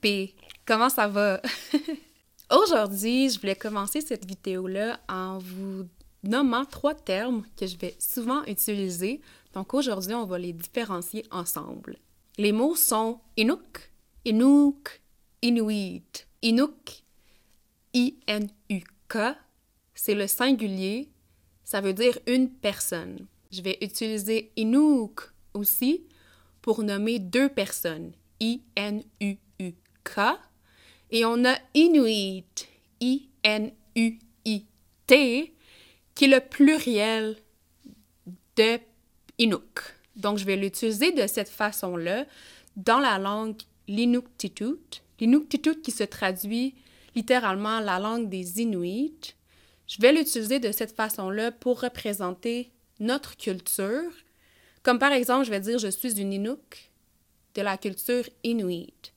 P, comment ça va? Aujourd'hui, je voulais commencer cette vidéo-là en vous nommant trois termes que je vais souvent utiliser. Donc aujourd'hui, on va les différencier ensemble. Les mots sont Inuk, Inuk, Inuit. Inuk, I-N-U-K, c'est le singulier, ça veut dire une personne. Je vais utiliser Inuk aussi pour nommer deux personnes. I-N-U-U-K. Et on a Inuit, I-N-U-I-T, qui est le pluriel de Inuk. Donc, je vais l'utiliser de cette façon-là dans la langue l'Inuktitut. L'Inuktitut qui se traduit littéralement la langue des Inuits. Je vais l'utiliser de cette façon-là pour représenter notre culture. Comme par exemple, je vais dire je suis une Inuk de la culture Inuit.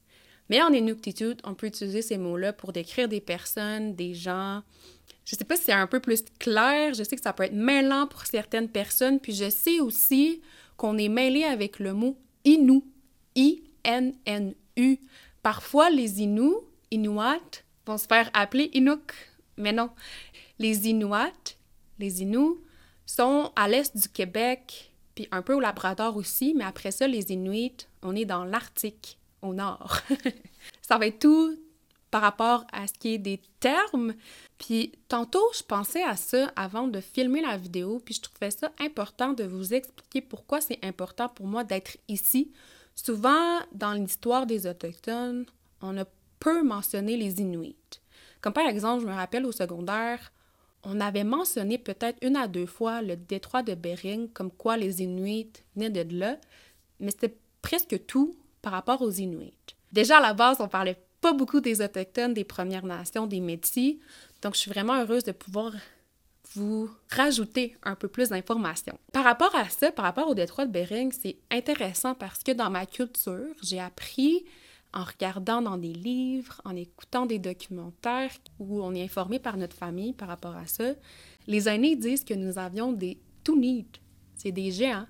Mais en Inuktitut, on peut utiliser ces mots-là pour décrire des personnes, des gens. Je sais pas si c'est un peu plus clair, je sais que ça peut être mêlant pour certaines personnes, puis je sais aussi qu'on est mêlé avec le mot Inu, I-N-N-U. Parfois, les Inuits, Inuit, vont se faire appeler Inuk, mais non. Les Inuits, les Inuits, sont à l'est du Québec, puis un peu au Labrador aussi, mais après ça, les Inuits, on est dans l'Arctique, au nord. ça va être tout par rapport à ce qui est des termes. Puis tantôt, je pensais à ça avant de filmer la vidéo, puis je trouvais ça important de vous expliquer pourquoi c'est important pour moi d'être ici. Souvent, dans l'histoire des Autochtones, on a peu mentionné les Inuits. Comme par exemple, je me rappelle au secondaire, on avait mentionné peut-être une à deux fois le détroit de Bering, comme quoi les Inuits venaient de là, mais c'était presque tout par rapport aux Inuits. Déjà à la base, on parlait pas beaucoup des Autochtones, des Premières Nations, des Métis, donc je suis vraiment heureuse de pouvoir vous rajouter un peu plus d'informations. Par rapport à ça, par rapport au détroit de Bering, c'est intéressant parce que dans ma culture, j'ai appris en regardant dans des livres, en écoutant des documentaires où on est informé par notre famille par rapport à ça. Les aînés disent que nous avions des Tunid, c'est des géants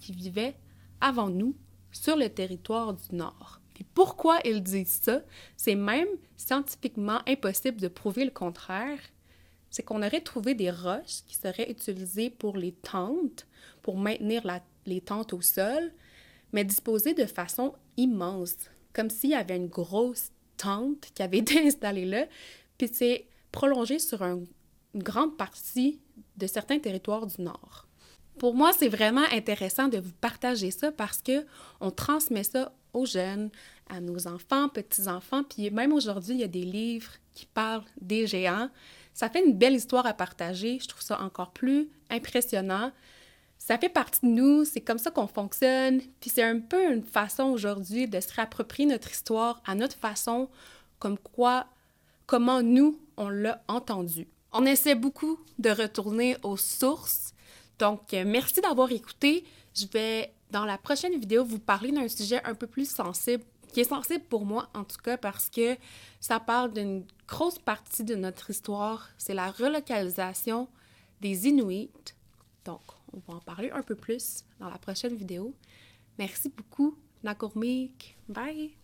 qui vivaient avant nous sur le territoire du Nord. Et pourquoi ils disent ça? C'est même scientifiquement impossible de prouver le contraire. C'est qu'on aurait trouvé des roches qui seraient utilisées pour les tentes, pour maintenir les tentes au sol, mais disposées de façon immense comme s'il y avait une grosse tente qui avait été installée là, puis c'est prolongé sur une grande partie de certains territoires du Nord. Pour moi, c'est vraiment intéressant de vous partager ça parce que on transmet ça aux jeunes, à nos enfants, petits-enfants, puis même aujourd'hui, il y a des livres qui parlent des géants. Ça fait une belle histoire à partager, je trouve ça encore plus impressionnant ça fait partie de nous, c'est comme ça qu'on fonctionne, puis c'est un peu une façon aujourd'hui de se réapproprier notre histoire à notre façon, comme quoi, comment nous, on l'a entendu. On essaie beaucoup de retourner aux sources, donc euh, merci d'avoir écouté. Je vais, dans la prochaine vidéo, vous parler d'un sujet un peu plus sensible, qui est sensible pour moi en tout cas, parce que ça parle d'une grosse partie de notre histoire, c'est la relocalisation des Inuits. Donc, on va en parler un peu plus dans la prochaine vidéo. Merci beaucoup, Nakourmik. Bye!